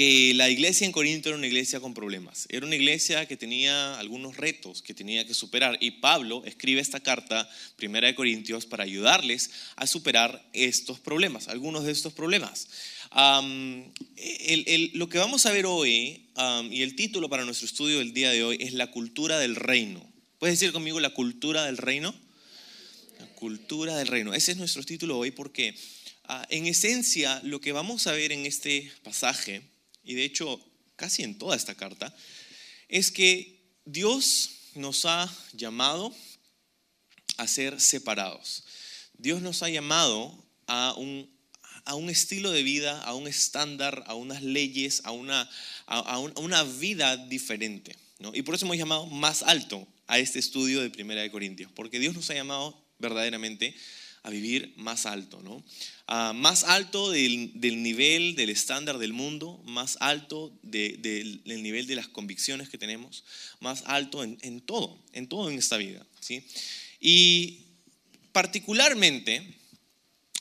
que la iglesia en Corinto era una iglesia con problemas. Era una iglesia que tenía algunos retos que tenía que superar. Y Pablo escribe esta carta, Primera de Corintios, para ayudarles a superar estos problemas, algunos de estos problemas. lo que vamos a ver hoy, y el título para nuestro estudio del día de hoy, es la cultura del reino. ¿Puedes decir conmigo la cultura del reino? La cultura del reino. Ese es nuestro título hoy porque ah, en esencia lo que vamos a ver en este pasaje y de hecho casi en toda esta carta, es que Dios nos ha llamado a ser separados. Dios nos ha llamado a un, a un estilo de vida, a un estándar, a unas leyes, a una, a, una vida diferente. Y por eso hemos llamado más alto a este estudio de Primera de Corintios, porque Dios nos ha llamado verdaderamente a vivir más alto, ¿no? más alto del, nivel, del estándar del mundo, más alto del nivel de las convicciones que tenemos, más alto en, todo, en todo en esta vida, ¿sí? Y particularmente,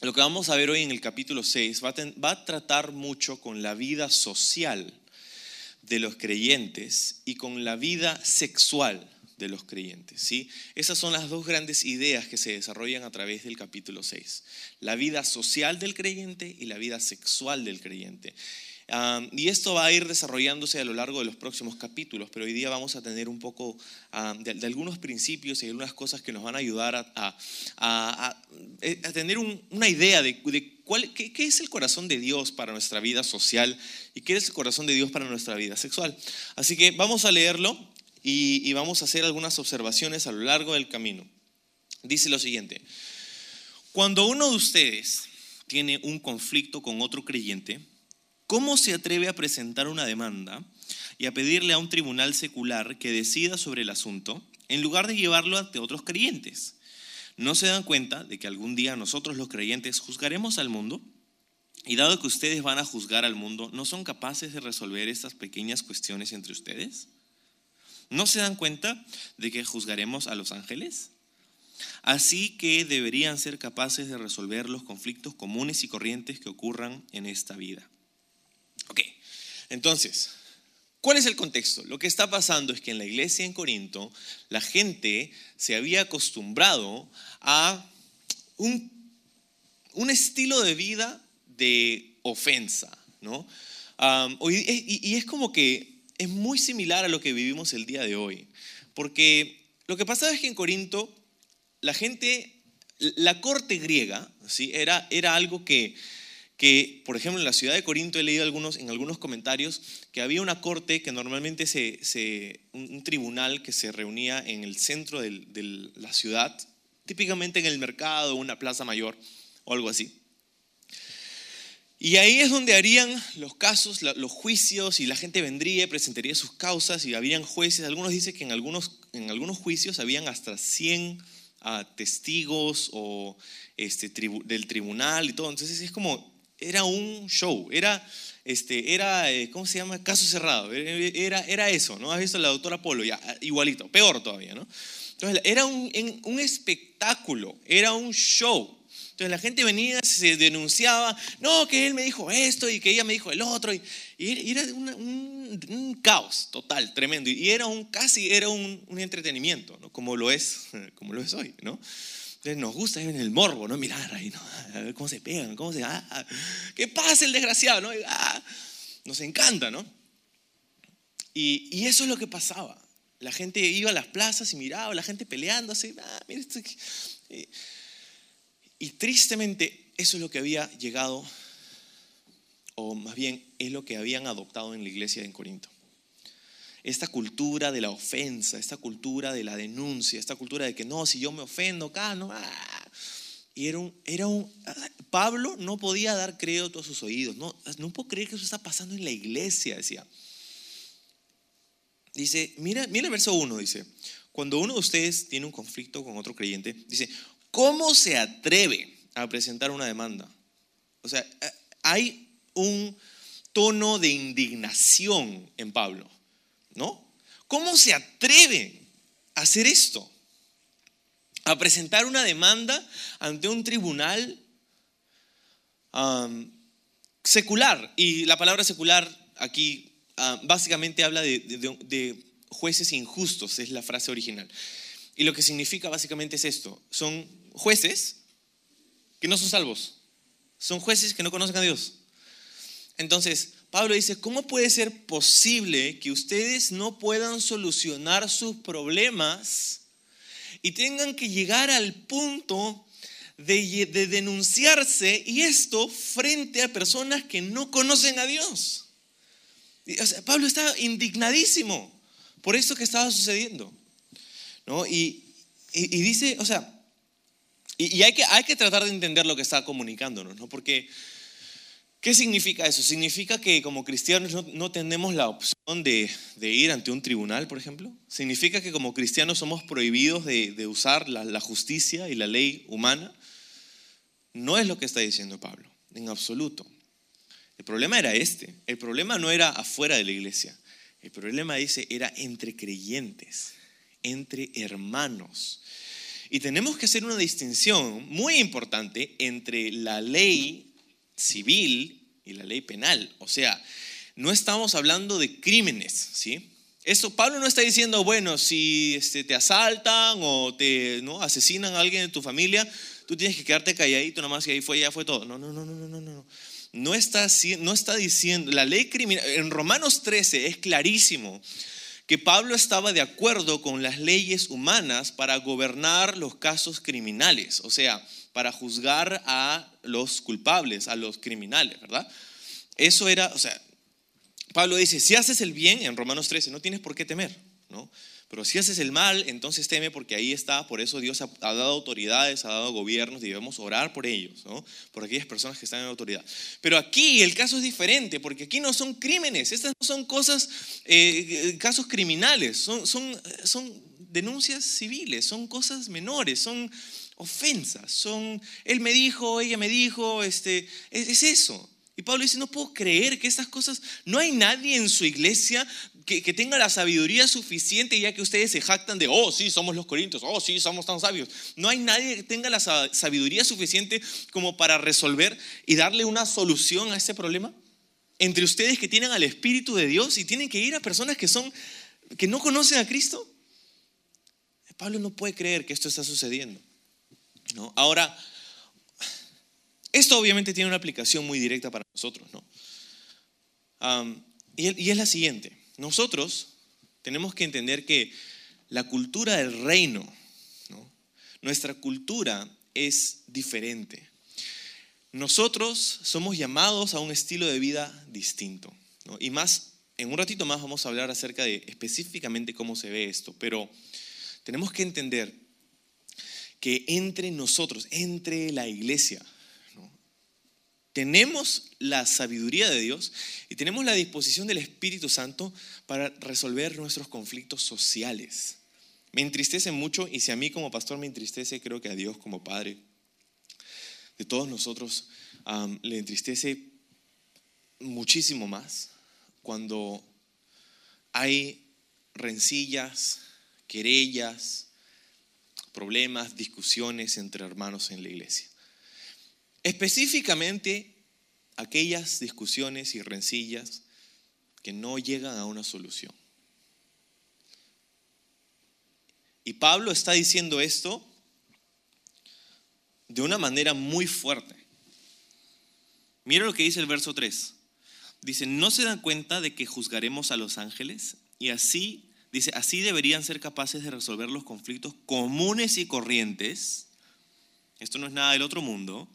lo que vamos a ver hoy en el capítulo 6 va va a tratar mucho con la vida social de los creyentes y con la vida sexual de los creyentes. ¿sí? Esas son las dos grandes ideas que se desarrollan a través del capítulo 6. La vida social del creyente y la vida sexual del creyente. y esto va a ir desarrollándose a lo largo de los próximos capítulos, pero hoy día vamos a tener un poco de, algunos principios y algunas cosas que nos van a ayudar a, eh, tener una idea de, qué, es el corazón de Dios para nuestra vida social y qué es el corazón de Dios para nuestra vida sexual. Así que vamos a leerlo y, vamos a hacer algunas observaciones a lo largo del camino. Dice lo siguiente, cuando uno de ustedes tiene un conflicto con otro creyente, ¿cómo se atreve a presentar una demanda y a pedirle a un tribunal secular que decida sobre el asunto en lugar de llevarlo ante otros creyentes? ¿No se dan cuenta de que algún día nosotros los creyentes juzgaremos al mundo? Y dado que ustedes van a juzgar al mundo, ¿no son capaces de resolver estas pequeñas cuestiones entre ustedes? ¿No se dan cuenta de que juzgaremos a los ángeles? Así que deberían ser capaces de resolver los conflictos comunes y corrientes que ocurran en esta vida. Ok, entonces, ¿cuál es el contexto? Lo que está pasando es que en la iglesia en Corinto la gente se había acostumbrado a un, un estilo de vida de ofensa, ¿no? y es como que es muy similar a lo que vivimos el día de hoy. Porque lo que pasaba es que en Corinto la gente, la corte griega, ¿sí? era, era algo que, que, por ejemplo, en la ciudad de Corinto he leído algunos, en algunos comentarios que había una corte que normalmente se, se un tribunal que se reunía en el centro de la ciudad, típicamente en el mercado, una plaza mayor o algo así. Y ahí es donde harían los casos, los juicios, y la gente vendría, presentaría sus causas, y habían jueces. Algunos dicen que en algunos, en algunos juicios habían hasta 100 ah, testigos o este, del tribunal y todo. Entonces es como, era un show, era, este, era eh, ¿cómo se llama? Caso cerrado. Era, era eso, ¿no? ¿Has visto la doctora Polo? Ya, igualito, peor todavía, ¿no? Entonces era un, un espectáculo, era un show. Entonces la gente venía, se denunciaba, no, que él me dijo esto y que ella me dijo el otro. Y, era un, caos total, tremendo. Y era un, casi era un, entretenimiento, ¿no? como, lo es, como lo es hoy. ¿no? Entonces nos gusta en el morbo, ¿no? Mirar ahí, ¿no? A ver cómo se pegan, cómo se... Ah, ah, ¿Qué pasa el desgraciado? ¿no? Ah, nos encanta, ¿no? Y, eso es lo que pasaba. La gente iba a las plazas y miraba, la gente peleándose. Ah, mira esto. Y tristemente eso es lo que había llegado, o más bien es lo que habían adoptado en la iglesia en Corinto. Esta cultura de la ofensa, esta cultura de la denuncia, esta cultura de que no, si yo me ofendo acá, no. Ah". Y era un, era un, Pablo no podía dar crédito a sus oídos. No, no puedo creer que eso está pasando en la iglesia, decía. Dice, mira, mira el verso 1, dice, cuando uno de ustedes tiene un conflicto con otro creyente, dice, ¿Cómo se atreve a presentar una demanda. O sea, hay un tono de indignación en Pablo, ¿no? ¿Cómo se atreve a hacer esto? A presentar una demanda ante un tribunal secular. Y la palabra secular aquí ah, básicamente habla de, de jueces injustos, es la frase original. Y lo que significa básicamente es esto. Son jueces que no son salvos. Son jueces que no conocen a Dios. Entonces, Pablo dice, ¿cómo puede ser posible que ustedes no puedan solucionar sus problemas y tengan que llegar al punto de, denunciarse y esto frente a personas que no conocen a Dios? Pablo estaba indignadísimo por esto que estaba sucediendo. Y, dice, o sea, y, hay, que, hay que tratar de entender lo que está comunicándonos, ¿no? Porque ¿Qué significa eso? Significa que como cristianos no, tenemos la opción de, ir ante un tribunal, por ejemplo. Significa que como cristianos somos prohibidos de, usar la, justicia y la ley humana. No es lo que está diciendo Pablo, en absoluto. El problema era este. El problema no era afuera de la iglesia. El problema, dice, era entre creyentes, entre hermanos. Y tenemos que hacer una distinción muy importante entre la ley civil y la ley penal. O sea, no estamos hablando de crímenes, ¿sí? Esto, Pablo no está diciendo, bueno, si este, te asaltan o te ¿no? asesinan a alguien de tu familia, tú tienes que quedarte calladito nomás y ahí fue, ya fue todo. No, no, no, no, no, no. No está, no está diciendo, la ley criminal, en Romanos 13 es clarísimo que Pablo estaba de acuerdo con las leyes humanas para gobernar los casos criminales. O sea, para juzgar a los culpables, a los criminales, ¿verdad? Eso era, o sea, Pablo dice, si haces el bien, en Romanos 13, no tienes por qué temer, ¿no? Pero si haces el mal, entonces teme porque ahí está, por eso Dios ha, dado autoridades, ha dado gobiernos y debemos orar por ellos, ¿no? por aquellas personas que están en autoridad. Pero aquí el caso es diferente porque aquí no son crímenes, estas no son cosas, eh, casos criminales, son, son, son denuncias civiles, son cosas menores, son ofensas, son, él me dijo, ella me dijo, este, es, eso. Y Pablo dice, no puedo creer que estas cosas, no hay nadie en su iglesia que, tenga la sabiduría suficiente, ya que ustedes se jactan de, oh, sí, somos los corintios, oh, sí, somos tan sabios. No hay nadie que tenga la sabiduría suficiente como para resolver y darle una solución a ese problema. Entre ustedes que tienen al Espíritu de Dios y tienen que ir a personas que son, que no conocen a Cristo. Pablo no puede creer que esto está sucediendo. Ahora, esto obviamente tiene una aplicación muy directa para nosotros. ¿no? y, es la siguiente. Nosotros tenemos que entender que la cultura del reino, nuestra cultura es diferente. Nosotros somos llamados a un estilo de vida distinto. Y más, en un ratito más vamos a hablar acerca de específicamente cómo se ve esto. Pero tenemos que entender que entre nosotros, entre la iglesia, tenemos la sabiduría de Dios y tenemos la disposición del Espíritu Santo para resolver nuestros conflictos sociales. Me entristece mucho y si a mí como pastor me entristece, creo que a Dios como Padre de todos nosotros le entristece muchísimo más cuando hay rencillas, querellas, problemas, discusiones entre hermanos en la iglesia. Específicamente aquellas discusiones y rencillas que no llegan a una solución. Y Pablo está diciendo esto de una manera muy fuerte. Mira lo que dice el verso 3. Dice, ¿no se dan cuenta de que juzgaremos a los ángeles? Y así Dice, así deberían ser capaces de resolver los conflictos comunes y corrientes. Esto no es nada del otro mundo.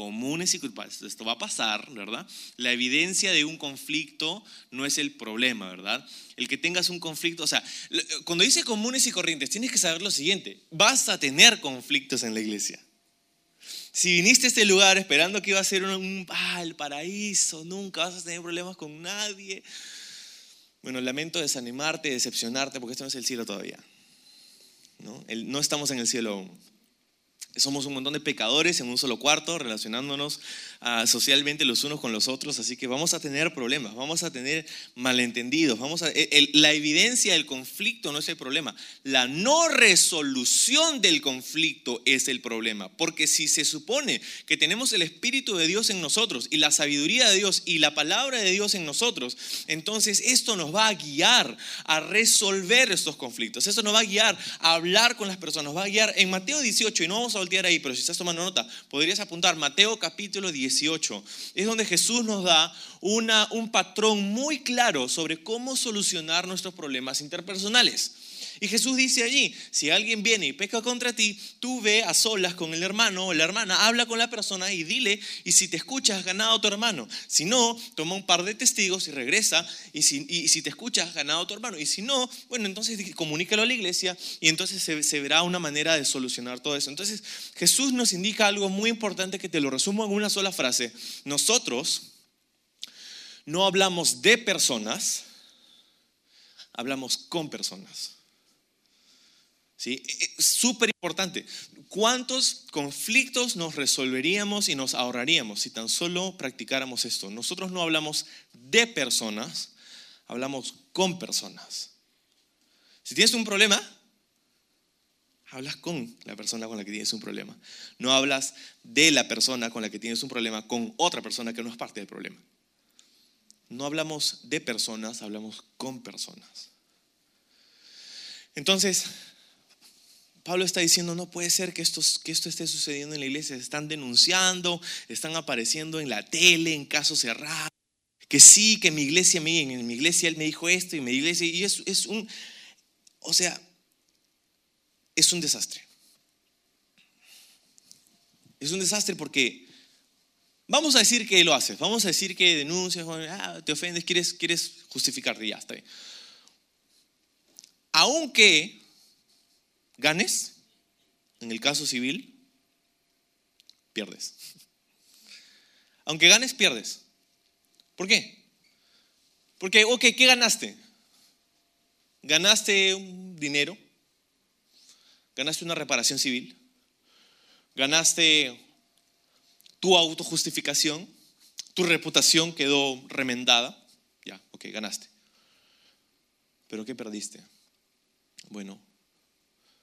Comunes y culpables. Esto va a pasar, ¿verdad? La evidencia de un conflicto no es el problema, ¿verdad? El que tengas un conflicto, o sea, cuando dice comunes y corrientes, tienes que saber lo siguiente. Vas a tener conflictos en la iglesia. Si viniste a este lugar esperando que iba a ser un, ah, el paraíso, nunca vas a tener problemas con nadie bueno, lamento desanimarte, decepcionarte, porque esto no es el cielo todavía. ¿no? no estamos en el cielo aún. Somos un montón de pecadores en un solo cuarto, relacionándonos uh, socialmente los unos con los otros, así que vamos a tener problemas, vamos a tener malentendidos, vamos a, la evidencia del conflicto no es el problema, la no resolución del conflicto es el problema, porque si se supone que tenemos el Espíritu de Dios en nosotros y la sabiduría de Dios y la palabra de Dios en nosotros, entonces esto nos va a guiar a resolver estos conflictos, esto nos va a guiar a hablar con las personas, nos va a guiar en Mateo 18, y no vamos a voltear ahí, pero si estás tomando nota, podrías apuntar Mateo capítulo 18. Es donde Jesús nos da una, un patrón muy claro sobre cómo solucionar nuestros problemas interpersonales. Y Jesús dice allí, si alguien viene y peca contra ti, tú ve a solas con el hermano o la hermana, habla con la persona y dile, y si te escuchas, has ganado a tu hermano. Si no, toma un par de testigos y regresa, y si, y si te escuchas, has ganado a tu hermano. Y si no, bueno, entonces comunícalo a la iglesia y entonces se, se verá una manera de solucionar todo eso. Entonces Jesús nos indica algo muy importante que te lo resumo en una sola frase. Nosotros no hablamos de personas, hablamos con personas. ¿Sí? E, e, Súper importante. ¿Cuántos conflictos nos resolveríamos y nos ahorraríamos si tan solo practicáramos esto? Nosotros no hablamos de personas, hablamos con personas. Si tienes un problema, hablas con la persona con la que tienes un problema. No hablas de la persona con la que tienes un problema con otra persona que no es parte del problema. No hablamos de personas, hablamos con personas. Entonces, Pablo está diciendo, no puede ser que esto, esté sucediendo en la iglesia. Están denunciando, están apareciendo en la tele, en casos cerrados. Que sí, que mi iglesia, en mi iglesia él me dijo esto y mi iglesia, y es, es un, o sea, es un desastre. Es un desastre porque vamos a decir que lo haces, vamos a decir que denuncias, ah, te ofendes, quieres, quieres justificarte, ya está. Aunque ganes, en el caso civil, pierdes. Aunque ganes, pierdes. ¿Por qué? Porque, ok, ¿qué ganaste? Ganaste un dinero, ganaste una reparación civil, ganaste tu autojustificación, tu reputación quedó remendada, ya, ok, ganaste. Pero ¿qué perdiste? Bueno,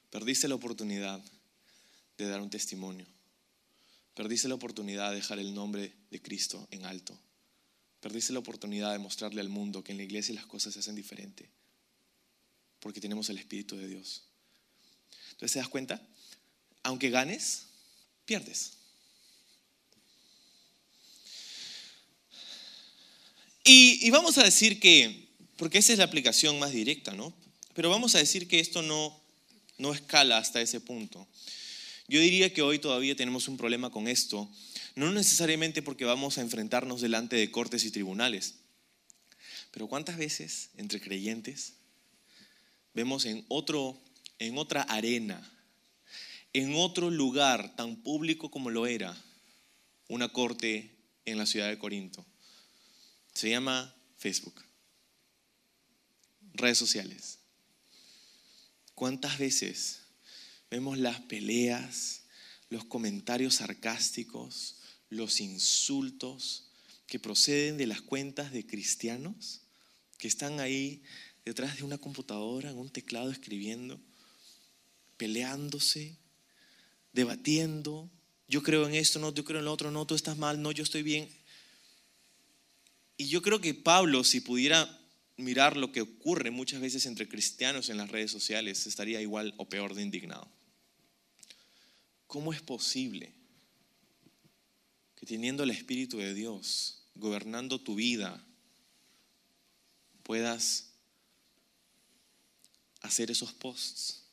Perdiste la oportunidad de dar un testimonio. Perdiste la oportunidad de dejar el nombre de Cristo en alto. Perdiste la oportunidad de mostrarle al mundo que en la iglesia las cosas se hacen diferente. Porque tenemos el Espíritu de Dios. Entonces, ¿te das cuenta? Aunque ganes, pierdes. Y, y, vamos a decir que, porque esa es la aplicación más directa, ¿no? Pero vamos a decir que esto no, no escala hasta ese punto. Yo diría que hoy todavía tenemos un problema con esto, no necesariamente porque vamos a enfrentarnos delante de cortes y tribunales, pero ¿cuántas veces entre creyentes vemos en, otro, en otra arena, en otro lugar tan público como lo era, una corte en la ciudad de Corinto? Se llama Facebook, redes sociales. ¿Cuántas veces vemos las peleas, los comentarios sarcásticos, los insultos que proceden de las cuentas de cristianos que están ahí detrás de una computadora, en un teclado escribiendo, peleándose, debatiendo, yo creo en esto, no, yo creo en lo otro, no, tú estás mal, no, yo estoy bien. Y yo creo que Pablo, si pudiera mirar lo que ocurre muchas veces entre cristianos en las redes sociales, estaría igual o peor de indignado. ¿Cómo es posible que teniendo el Espíritu de Dios gobernando tu vida, puedas hacer esos posts?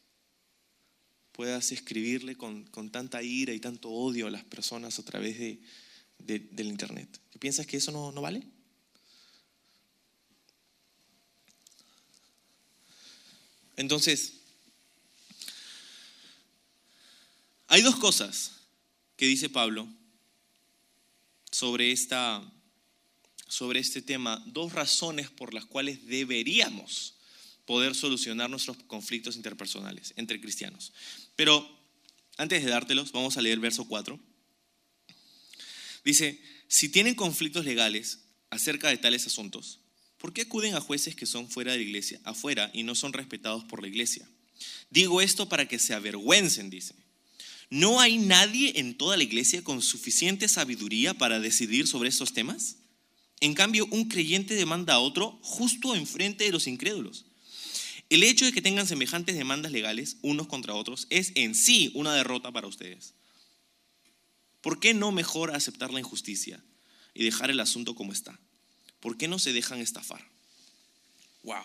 Puedas escribirle con, tanta ira y tanto odio a las personas a través de, del Internet. ¿Piensas que eso no, no vale? Entonces, hay dos cosas que dice Pablo sobre, esta, sobre este tema, dos razones por las cuales deberíamos poder solucionar nuestros conflictos interpersonales entre cristianos. Pero Antes de dártelos, vamos a leer verso 4. Dice, si tienen conflictos legales acerca de tales asuntos, ¿por qué acuden a jueces que son fuera de la iglesia, afuera, y no son respetados por la iglesia? Digo esto para que se avergüencen, dice. ¿No hay nadie en toda la iglesia con suficiente sabiduría para decidir sobre estos temas? En cambio, un creyente demanda a otro justo enfrente de los incrédulos. El hecho de que tengan semejantes demandas legales unos contra otros es en sí una derrota para ustedes. ¿Por qué no mejor aceptar la injusticia y dejar el asunto como está? ¿Por qué no se dejan estafar? Wow.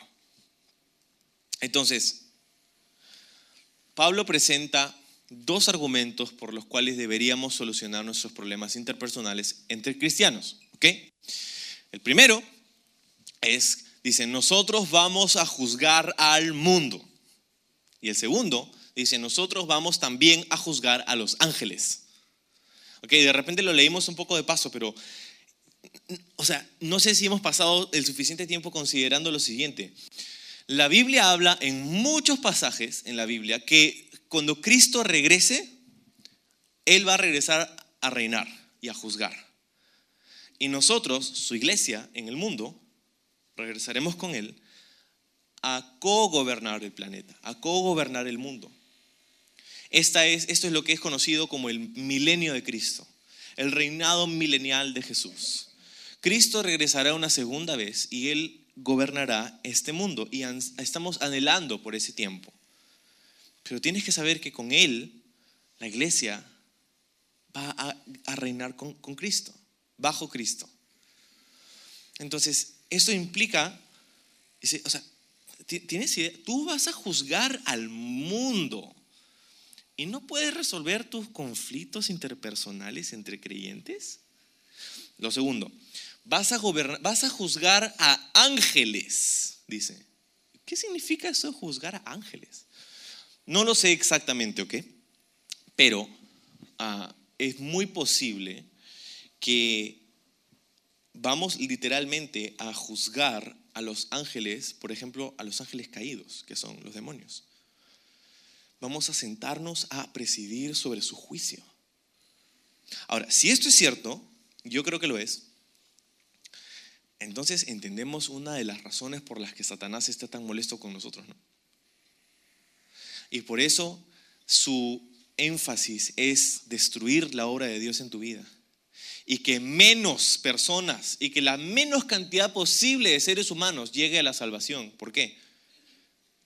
Entonces, Pablo presenta dos argumentos por los cuales deberíamos solucionar nuestros problemas interpersonales entre cristianos. ¿ok? El primero es, dice, nosotros vamos a juzgar al mundo. Y el segundo dice, nosotros vamos también a juzgar a los ángeles. Ok, de repente lo leímos un poco de paso, pero, o sea, no sé si hemos pasado el suficiente tiempo considerando lo siguiente. La Biblia habla en muchos pasajes en la Biblia que cuando Cristo regrese, Él va a regresar a reinar y a juzgar. Y nosotros, su iglesia en el mundo, regresaremos con Él a co-gobernar el planeta, a co-gobernar el mundo. Esta es, esto es lo que es conocido como el milenio de Cristo, el reinado milenial de Jesús. Cristo regresará una segunda vez y Él gobernará este mundo y estamos anhelando por ese tiempo. Pero tienes que saber que con Él, la iglesia va a, reinar con, Cristo, bajo Cristo. Entonces, esto implica, o sea, tienes idea, tú vas a juzgar al mundo y no puedes resolver tus conflictos interpersonales entre creyentes. Lo segundo, vas a, gobernar, vas a juzgar a ángeles, dice. ¿Qué significa eso juzgar a ángeles? No lo sé exactamente, ¿ok? Pero ah, es muy posible que vamos literalmente a juzgar a los ángeles, por ejemplo, a los ángeles caídos, que son los demonios. Vamos a sentarnos a presidir sobre su juicio. Ahora, si esto es cierto, yo creo que lo es, entonces entendemos una de las razones por las que Satanás está tan molesto con nosotros, ¿no? Y por eso su énfasis es destruir la obra de Dios en tu vida. Y que menos personas y que la menos cantidad posible de seres humanos llegue a la salvación. ¿Por qué?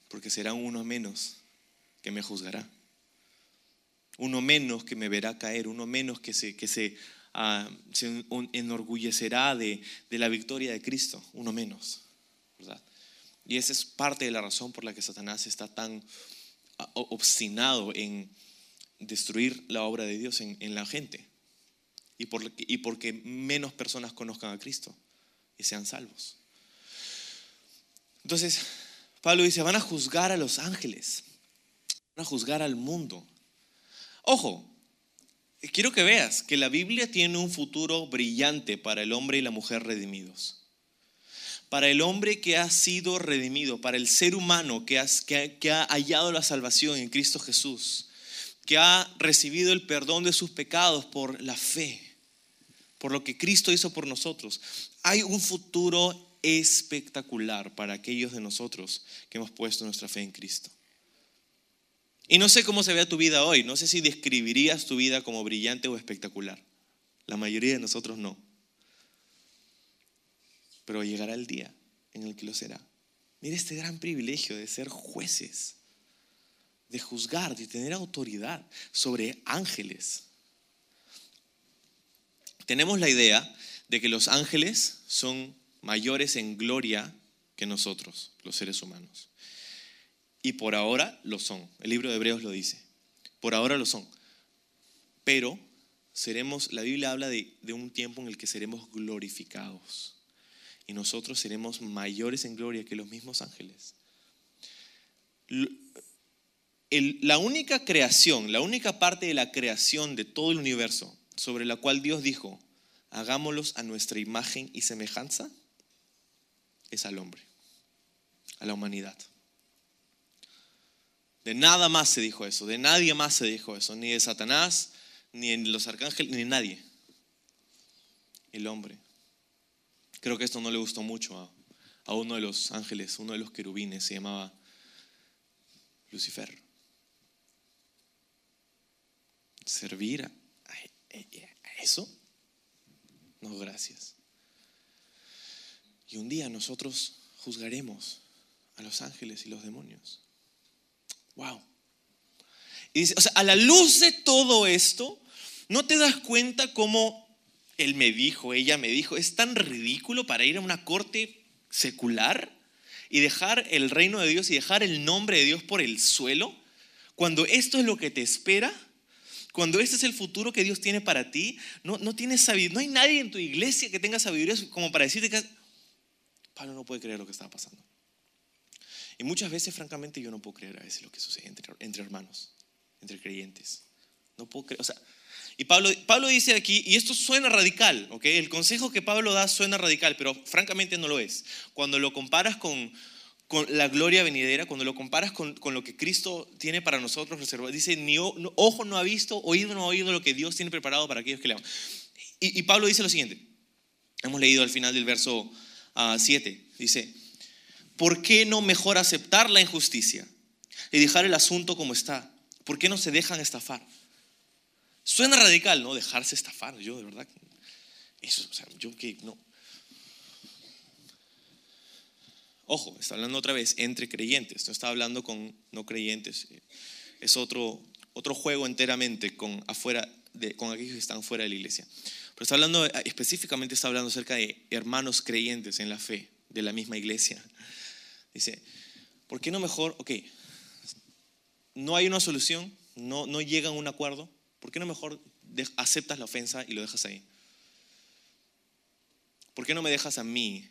Porque será uno menos que me juzgará. Uno menos que me verá caer. Uno menos que se, que se, ah, enorgullecerá de, de la victoria de Cristo. Uno menos. ¿verdad? Y esa es parte de la razón por la que Satanás está tan obstinado en destruir la obra de Dios en, la gente y, por, y porque menos personas conozcan a Cristo y sean salvos. Entonces, Pablo dice, van a juzgar a los ángeles, van a juzgar al mundo. Ojo, quiero que veas que la Biblia tiene un futuro brillante para el hombre y la mujer redimidos para el hombre que ha sido redimido, para el ser humano que, ha hallado la salvación en Cristo Jesús, que ha recibido el perdón de sus pecados por la fe, por lo que Cristo hizo por nosotros. Hay un futuro espectacular para aquellos de nosotros que hemos puesto nuestra fe en Cristo. Y no sé cómo se ve tu vida hoy, no sé si describirías tu vida como brillante o espectacular. La mayoría de nosotros no pero llegará el día en el que lo será. Mira este gran privilegio de ser jueces, de juzgar, de tener autoridad sobre ángeles. Tenemos la idea de que los ángeles son mayores en gloria que nosotros, los seres humanos. Y por ahora lo son. El libro de Hebreos lo dice. Por ahora lo son. Pero seremos, la Biblia habla de, un tiempo en el que seremos glorificados y nosotros seremos mayores en gloria que los mismos ángeles. la única creación, la única parte de la creación de todo el universo sobre la cual Dios dijo, hagámoslos a nuestra imagen y semejanza, es al hombre, a la humanidad. De nada más se dijo eso, de nadie más se dijo eso, ni de Satanás, ni de los arcángeles, ni de nadie. El hombre. Creo que esto no le gustó mucho a, uno de los ángeles, uno de los querubines, se llamaba Lucifer. Servir a eso, no gracias. Y un día nosotros juzgaremos a los ángeles y los demonios. Wow. Y dice, o sea, a la luz de todo esto, ¿no te das cuenta cómo él me dijo, ella me dijo, es tan ridículo para ir a una corte secular y dejar el reino de Dios y dejar el nombre de Dios por el suelo? Cuando esto es lo que te espera, cuando este es el futuro que Dios tiene para ti, no, no tienes sabiduría, no hay nadie en tu iglesia que tenga sabiduría como para decirte que Pablo no puede creer lo que está pasando. Y muchas veces, francamente, yo no puedo creer a veces lo que sucede entre, entre hermanos, entre creyentes. No puedo creer, o sea, y Pablo, Pablo dice aquí, y esto suena radical, ¿ok? El consejo que Pablo da suena radical, pero francamente no lo es. Cuando lo comparas con, con la gloria venidera, cuando lo comparas con, con, lo que Cristo tiene para nosotros reservado, dice, ni ojo no ha visto, oído no ha oído lo que Dios tiene preparado para aquellos que le aman. Y, y Pablo dice lo siguiente, hemos leído al final del verso 7, ah, dice, ¿por qué no mejor aceptar la injusticia y dejar el asunto como está? ¿Por qué no se dejan estafar? Suena radical, ¿no? Dejarse estafar, yo de verdad. Eso, o sea, yo que no. Ojo, está hablando otra vez entre creyentes, no está hablando con no creyentes. Es otro, otro juego enteramente con, afuera de, con aquellos que están fuera de la iglesia. Pero está hablando, específicamente está hablando acerca de hermanos creyentes en la fe de la misma iglesia. Dice, ¿por qué no mejor, ok, no hay una solución, no, no llegan a un acuerdo, ¿por qué no mejor aceptas la ofensa y lo dejas ahí? ¿Por qué no me dejas a mí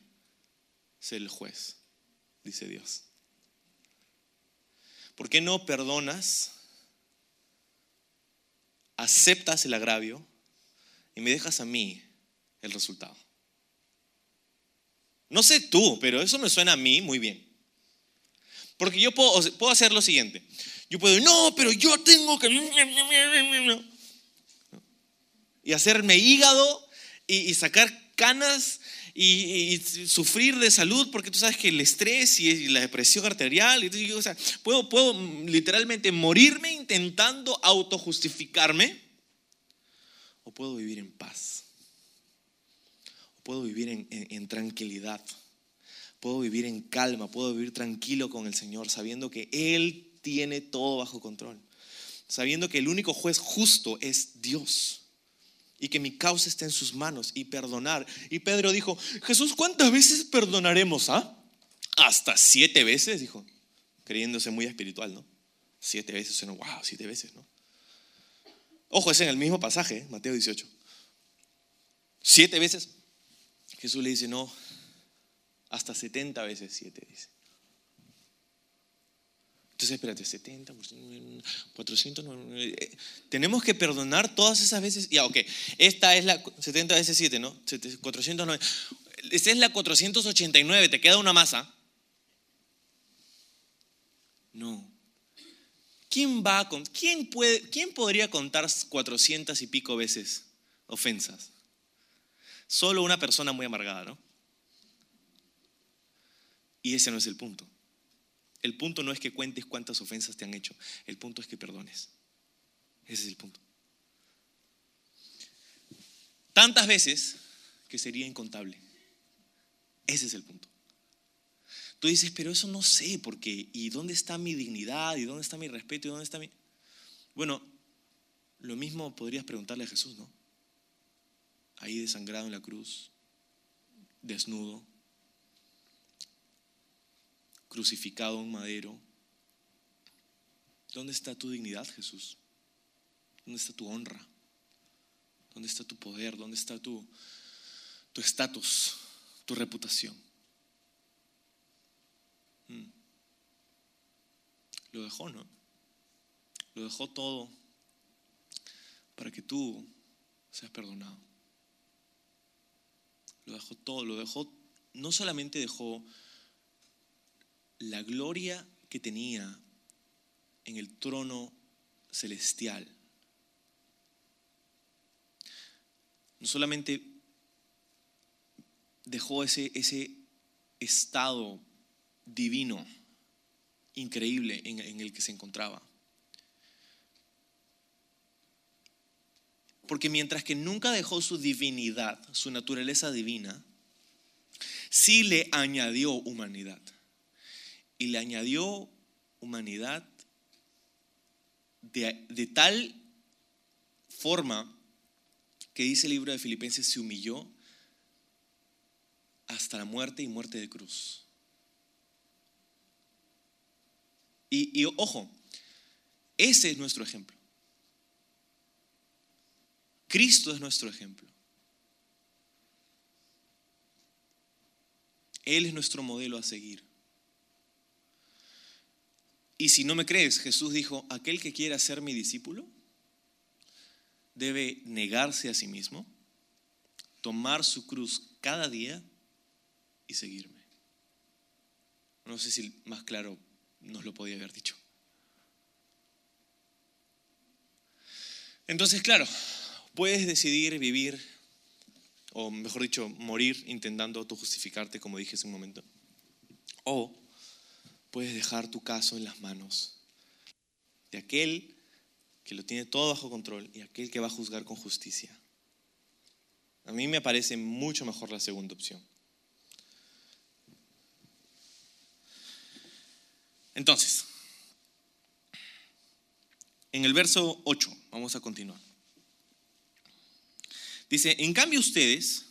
ser el juez? Dice Dios. ¿Por qué no perdonas, aceptas el agravio y me dejas a mí el resultado? No sé tú, pero eso me suena a mí muy bien. Porque yo puedo, puedo hacer lo siguiente. Yo puedo, no, pero yo tengo que... Y hacerme hígado y, sacar canas y, sufrir de salud, porque tú sabes que el estrés y la depresión arterial, y o sea, puedo, puedo literalmente morirme intentando autojustificarme, o puedo vivir en paz puedo vivir en, tranquilidad, puedo vivir en calma, puedo vivir tranquilo con el Señor, sabiendo que Él tiene todo bajo control, sabiendo que el único juez justo es Dios y que mi causa está en sus manos y perdonar. Y Pedro dijo, Jesús, ¿cuántas veces perdonaremos? Ah? Hasta siete veces, dijo, creyéndose muy espiritual, ¿no? Siete veces, wow, siete veces, ¿no? Ojo, es en el mismo pasaje, Mateo 18. Siete veces. Jesús le dice, no, hasta 70 veces 7, dice. Entonces, espérate, 70, 400, tenemos que perdonar todas esas veces. Ya, ok, esta es la 70 veces 7, ¿no? 409. Esta es la 489, te queda una masa. No. ¿Quién va quién puede, quién podría contar 400 y pico veces ofensas? Solo una persona muy amargada, ¿no? Y ese no es el punto. El punto no es que cuentes cuántas ofensas te han hecho, el punto es que perdones. Ese es el punto. Tantas veces que sería incontable. Ese es el punto. Tú dices, pero eso no sé, porque ¿y dónde está mi dignidad? ¿Y dónde está mi respeto? ¿Y dónde está mi...? Bueno, lo mismo podrías preguntarle a Jesús, ¿no? ahí desangrado en la cruz, desnudo, crucificado en madero. ¿Dónde está tu dignidad, Jesús? ¿Dónde está tu honra? ¿Dónde está tu poder? ¿Dónde está tu estatus, tu, reputación? Hmm. Lo dejó, ¿no? Lo dejó todo para que tú seas perdonado. Lo dejó todo, lo dejó, no solamente dejó la gloria que tenía en el trono celestial. No solamente dejó ese, ese estado divino, increíble en, en el que se encontraba. Porque mientras que nunca dejó su divinidad, su naturaleza divina, sí le añadió humanidad. Y le añadió humanidad de, tal forma que dice el libro de Filipenses, se humilló hasta la muerte y muerte de cruz. Y, y, ojo, ese es nuestro ejemplo. Cristo es nuestro ejemplo. Él es nuestro modelo a seguir. Y si no me crees, Jesús dijo, aquel que quiera ser mi discípulo debe negarse a sí mismo, tomar su cruz cada día y seguirme. No sé si más claro nos lo podía haber dicho. Entonces, claro, Puedes decidir vivir, o mejor dicho, morir intentando autojustificarte, como dije hace un momento. O puedes dejar tu caso en las manos de aquel que lo tiene todo bajo control y aquel que va a juzgar con justicia. A mí me parece mucho mejor la segunda opción. Entonces, en el verso 8, vamos a continuar. Dice, en cambio ustedes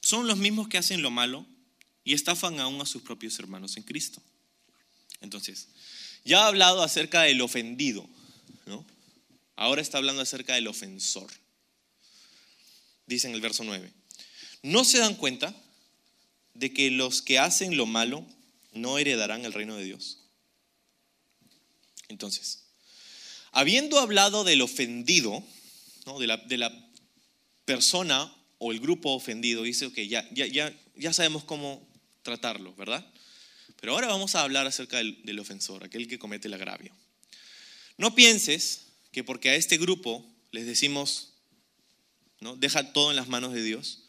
son los mismos que hacen lo malo y estafan aún a sus propios hermanos en Cristo. Entonces, ya ha hablado acerca del ofendido, ¿no? Ahora está hablando acerca del ofensor. Dice en el verso 9, ¿no se dan cuenta de que los que hacen lo malo no heredarán el reino de Dios? Entonces, habiendo hablado del ofendido, de, la, persona o el grupo ofendido, dice, ok, ya, ya, ya, ya sabemos cómo tratarlo, ¿verdad? Pero ahora vamos a hablar acerca del, del, ofensor, aquel que comete el agravio. No pienses que porque a este grupo les decimos, ¿no? deja todo en las manos de Dios,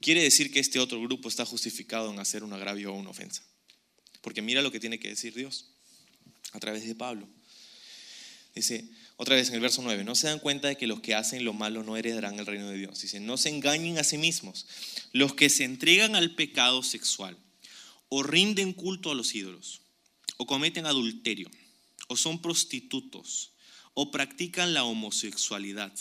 quiere decir que este otro grupo está justificado en hacer un agravio o una ofensa. Porque mira lo que tiene que decir Dios a través de Pablo. Dice, otra vez en el verso 9, no se dan cuenta de que los que hacen lo malo no heredarán el reino de Dios. Dice, no se engañen a sí mismos. Los que se entregan al pecado sexual o rinden culto a los ídolos, o cometen adulterio, o son prostitutos, o practican la homosexualidad,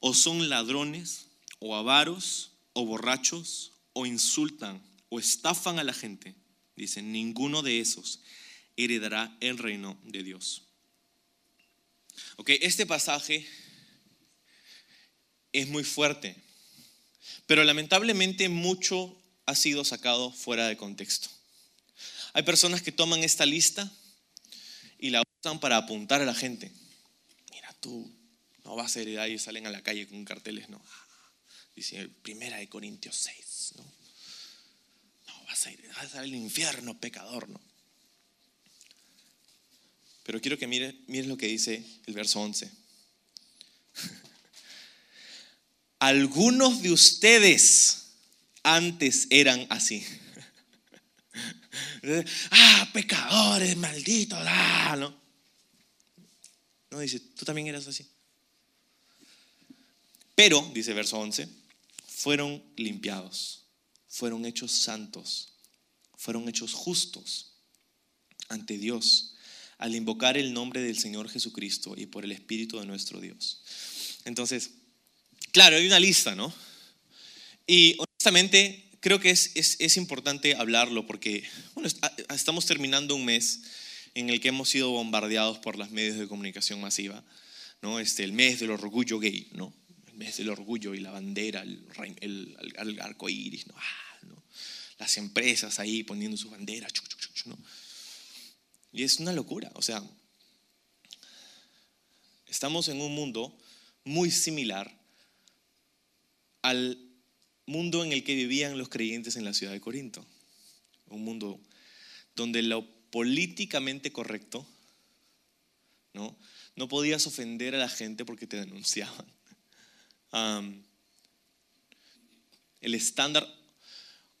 o son ladrones, o avaros, o borrachos, o insultan, o estafan a la gente. Dicen, ninguno de esos heredará el reino de Dios. Ok, este pasaje es muy fuerte, pero lamentablemente mucho ha sido sacado fuera de contexto. Hay personas que toman esta lista y la usan para apuntar a la gente. Mira, tú no vas a heredar y salen a la calle con carteles, no. Dice primera de Corintios 6, no. No, vas a ir vas al infierno, pecador, no. Pero quiero que mire, mire lo que dice el verso 11. Algunos de ustedes antes eran así. ah, pecadores, malditos, ah, ¿no? No, dice, tú también eras así. Pero, dice verso 11, fueron limpiados, fueron hechos santos, fueron hechos justos ante Dios al invocar el nombre del Señor Jesucristo y por el Espíritu de nuestro Dios. Entonces, claro, hay una lista, ¿no? Y honestamente creo que es, es, importante hablarlo porque bueno, estamos terminando un mes en el que hemos sido bombardeados por los medios de comunicación masiva, ¿no? Este, el mes del orgullo gay, ¿no? El mes del orgullo y la bandera, el, el, arco iris, ah, ¿no? Las empresas ahí poniendo sus banderas, ¿no? Y es una locura, o sea, estamos en un mundo muy similar al mundo en el que vivían los creyentes en la ciudad de Corinto. Un mundo donde políticamente correcto, ¿no? No podías ofender a la gente porque te denunciaban. el estándar.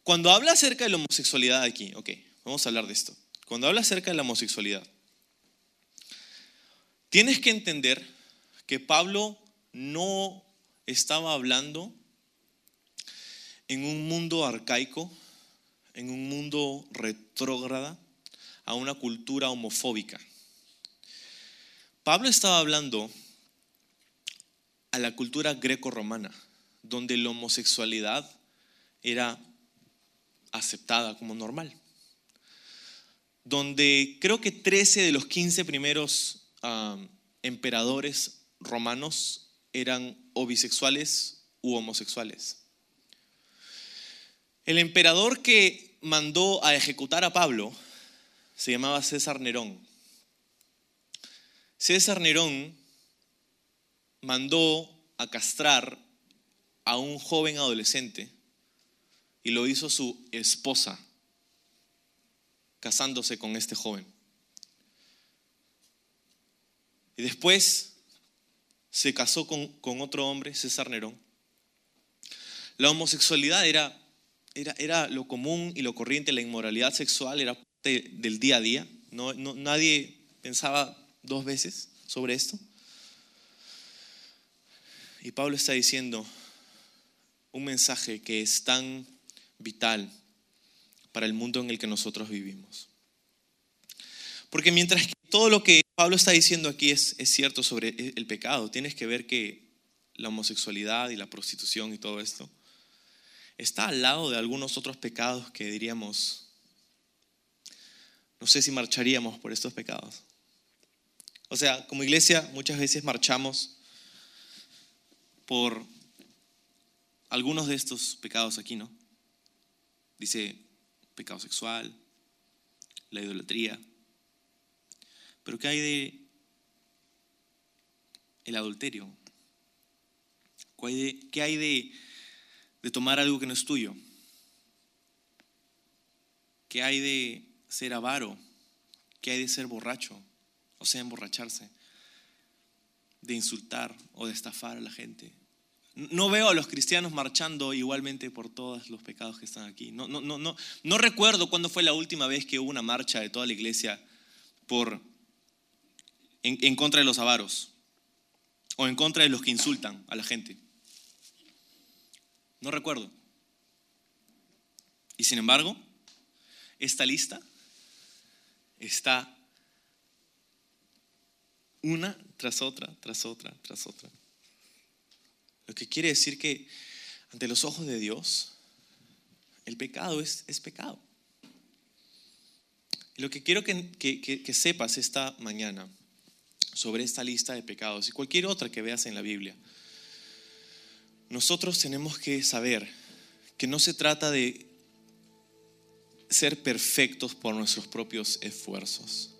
Cuando habla acerca de la homosexualidad aquí, ok, vamos a hablar de esto. Cuando habla acerca de la homosexualidad, tienes que entender que Pablo no estaba hablando en un mundo arcaico, en un mundo retrógrada, a una cultura homofóbica. Pablo estaba hablando a la cultura greco-romana, donde la homosexualidad era aceptada como normal. Donde creo que 13 de los 15 primeros ah, emperadores romanos eran o bisexuales u homosexuales. El emperador que mandó a ejecutar a Pablo se llamaba César Nerón. César Nerón mandó a castrar a un joven adolescente y lo hizo su esposa, casándose con este joven. Y después se casó con, con otro hombre, César Nerón. La homosexualidad era, era, era, lo común y lo corriente, la inmoralidad sexual era parte del día a día. No, no, nadie pensaba dos veces sobre esto. Y Pablo está diciendo un mensaje que es tan vital para el mundo en el que nosotros vivimos. Porque mientras que todo lo que Pablo está diciendo aquí es, es cierto sobre el pecado, tienes que ver que la homosexualidad y la prostitución y todo esto está al lado de algunos otros pecados que diríamos, no sé si marcharíamos por estos pecados. O sea, como iglesia muchas veces marchamos por algunos de estos pecados aquí, ¿no? Dice pecado sexual, la idolatría. Pero ¿qué hay de el adulterio? ¿Qué hay de, tomar algo que no es tuyo? ¿Qué hay de ser avaro? ¿Qué hay de ser borracho? O sea, emborracharse, de insultar o de estafar a la gente. No veo a los cristianos marchando igualmente por todos los pecados que están aquí. No, no, no, no, no recuerdo cuándo fue la última vez que hubo una marcha de toda la iglesia por, en, en contra de los avaros o en contra de los que insultan a la gente. No recuerdo. Y sin embargo, esta lista está una tras otra, tras otra, tras otra. Lo que quiere decir que ante los ojos de Dios, el pecado es, es pecado. Lo que quiero que, que sepas esta mañana sobre esta lista de pecados y cualquier otra que veas en la Biblia, nosotros tenemos que saber que no se trata de ser perfectos por nuestros propios esfuerzos.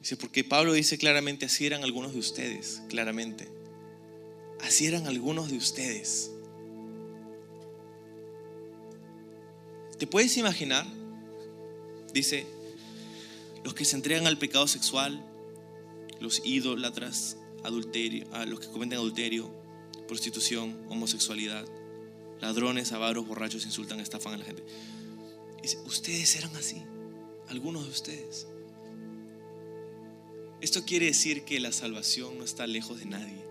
Dice, porque Pablo dice claramente, así eran algunos de ustedes, claramente. Así eran algunos de ustedes. ¿Te puedes imaginar? Dice, los que se entregan al pecado sexual, los idólatras, adulterio, a los que cometen adulterio, prostitución, homosexualidad, ladrones, avaros, borrachos, insultan, estafan a la gente. Ustedes eran así, algunos de ustedes. Esto quiere decir que la salvación no está lejos de nadie.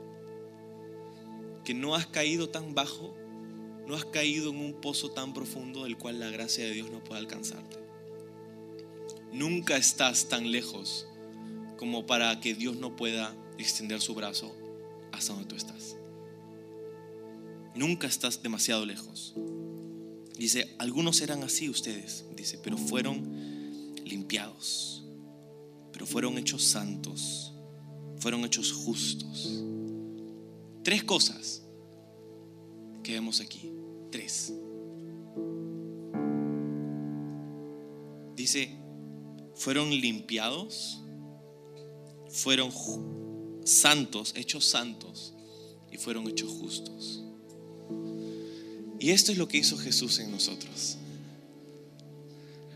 Que no has caído tan bajo, no has caído en un pozo tan profundo del cual la gracia de Dios no puede alcanzarte. Nunca estás tan lejos como para que Dios no pueda extender su brazo hasta donde tú estás. Nunca estás demasiado lejos. Dice, algunos eran así ustedes, dice, pero fueron limpiados pero fueron hechos santos, fueron hechos justos. Tres cosas que vemos aquí, tres. Dice, fueron limpiados, fueron santos, hechos santos y fueron hechos justos. Y esto es lo que hizo Jesús en nosotros.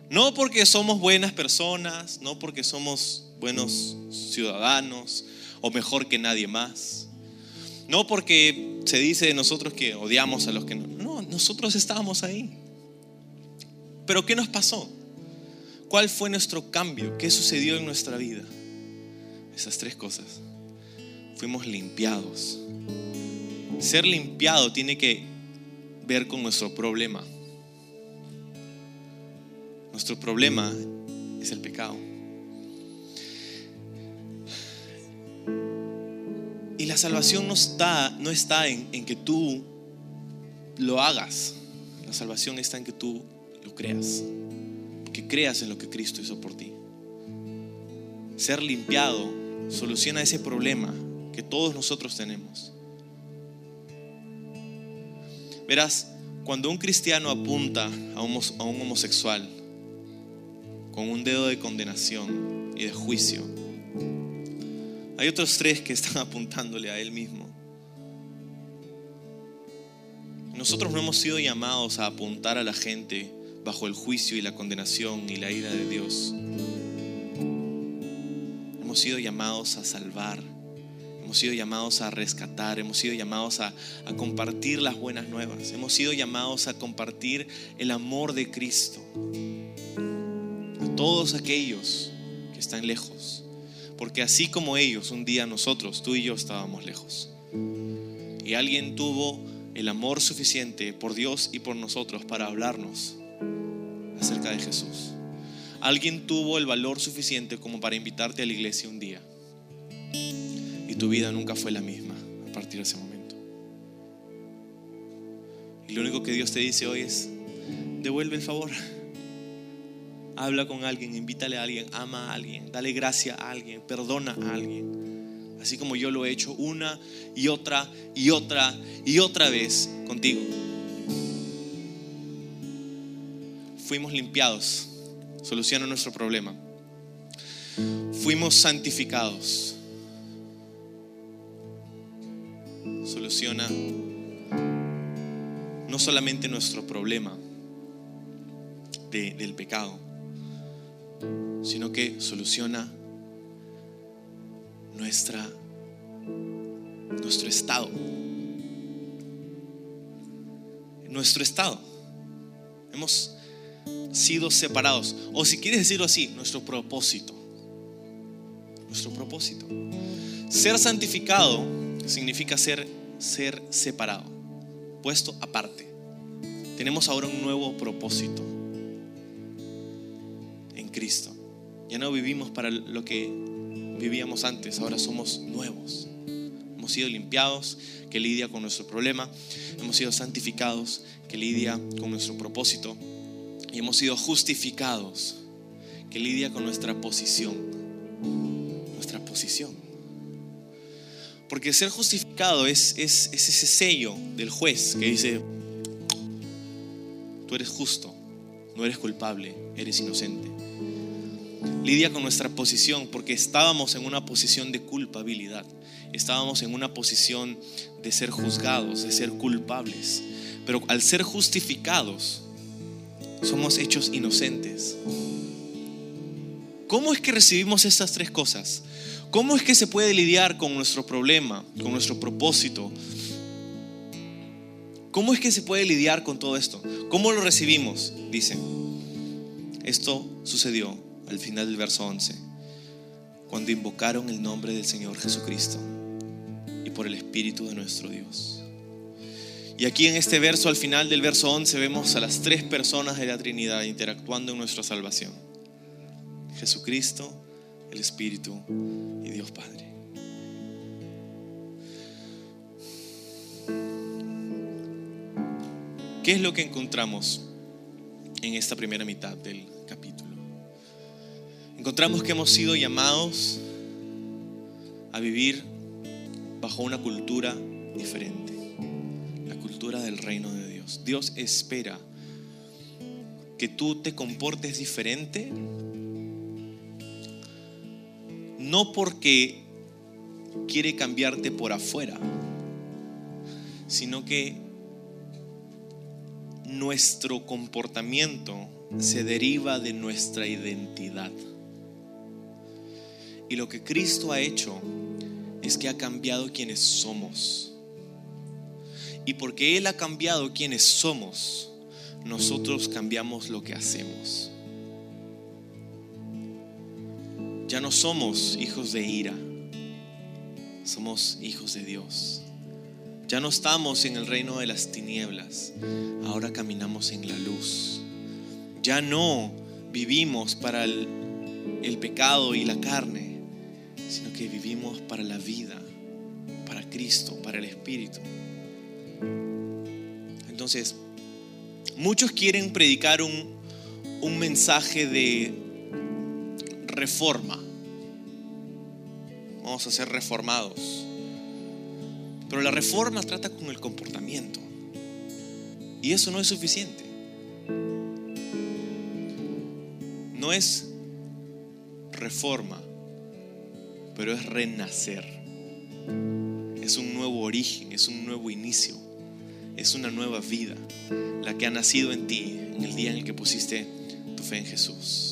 No porque somos buenas personas, no porque somos buenos ciudadanos o mejor que nadie más. No porque se dice de nosotros que odiamos a los que no. No, nosotros estábamos ahí. Pero ¿qué nos pasó? ¿Cuál fue nuestro cambio? ¿Qué sucedió en nuestra vida? Esas tres cosas. Fuimos limpiados. Ser limpiado tiene que ver con nuestro problema. Nuestro problema es el pecado. Y la salvación no está, no está en, en que tú lo hagas. La salvación está en que tú lo creas. Que creas en lo que Cristo hizo por ti. Ser limpiado soluciona ese problema que todos nosotros tenemos. Verás, cuando un cristiano apunta a un, homosexual con un dedo de condenación y de juicio, hay otros tres que están apuntándole a él mismo. Nosotros no hemos sido llamados a apuntar a la gente bajo el juicio y la condenación y la ira de Dios. Hemos sido llamados a salvar, hemos sido llamados a rescatar, hemos sido llamados a, compartir las buenas nuevas, hemos sido llamados a compartir el amor de Cristo a todos aquellos que están lejos. Porque así como ellos, un día nosotros, tú y yo estábamos lejos. Y alguien tuvo el amor suficiente por Dios y por nosotros para hablarnos acerca de Jesús. Alguien tuvo el valor suficiente como para invitarte a la iglesia un día. Tu vida nunca fue la misma a partir de ese momento. Y lo único que Dios te dice hoy es, devuelve el favor. Habla con alguien, invítale a alguien, ama a alguien, dale gracia a alguien, perdona a alguien. Así como yo lo he hecho una y otra y otra y otra vez contigo. Fuimos limpiados, soluciona nuestro problema. Fuimos santificados, soluciona no solamente nuestro problema de, del pecado, sino que soluciona nuestra, nuestro estado. Nuestro estado. Hemos sido separados. O si quieres decirlo así, nuestro propósito. Nuestro propósito. Ser santificado significa ser, ser separado, puesto aparte. Tenemos ahora un nuevo propósito en Cristo. Ya no vivimos para lo que vivíamos antes, ahora somos nuevos. Hemos sido limpiados, que lidia con nuestro problema. Hemos sido santificados, que lidia con nuestro propósito. Y hemos sido justificados, que lidia con nuestra posición. Nuestra posición. Porque ser justificado es, es, es ese sello del juez que dice, tú eres justo, no eres culpable, eres inocente lidia con nuestra posición porque estábamos en una posición de culpabilidad. Estábamos en una posición de ser juzgados, de ser culpables. Pero al ser justificados, somos hechos inocentes. ¿Cómo es que recibimos estas tres cosas? ¿Cómo es que se puede lidiar con nuestro problema, con nuestro propósito? ¿Cómo es que se puede lidiar con todo esto? ¿Cómo lo recibimos? Dice, esto sucedió al final del verso 11, cuando invocaron el nombre del Señor Jesucristo y por el Espíritu de nuestro Dios. Y aquí en este verso, al final del verso 11, vemos a las tres personas de la Trinidad interactuando en nuestra salvación. Jesucristo, el Espíritu y Dios Padre. ¿Qué es lo que encontramos en esta primera mitad del capítulo? encontramos que hemos sido llamados a vivir bajo una cultura diferente, la cultura del reino de Dios. Dios espera que tú te comportes diferente, no porque quiere cambiarte por afuera, sino que nuestro comportamiento se deriva de nuestra identidad. Y lo que Cristo ha hecho es que ha cambiado quienes somos. Y porque Él ha cambiado quienes somos, nosotros cambiamos lo que hacemos. Ya no somos hijos de ira, somos hijos de Dios. Ya no estamos en el reino de las tinieblas, ahora caminamos en la luz. Ya no vivimos para el, pecado y la carne, sino que vivimos para la vida, para Cristo, para el Espíritu. Entonces, muchos quieren predicar un mensaje de reforma. Vamos a ser reformados. Pero la reforma trata con el comportamiento. Y eso no es suficiente. No es reforma, pero es renacer. Es un nuevo origen, es un nuevo inicio, es una nueva vida, la que ha nacido en ti en el día en el que pusiste tu fe en Jesús.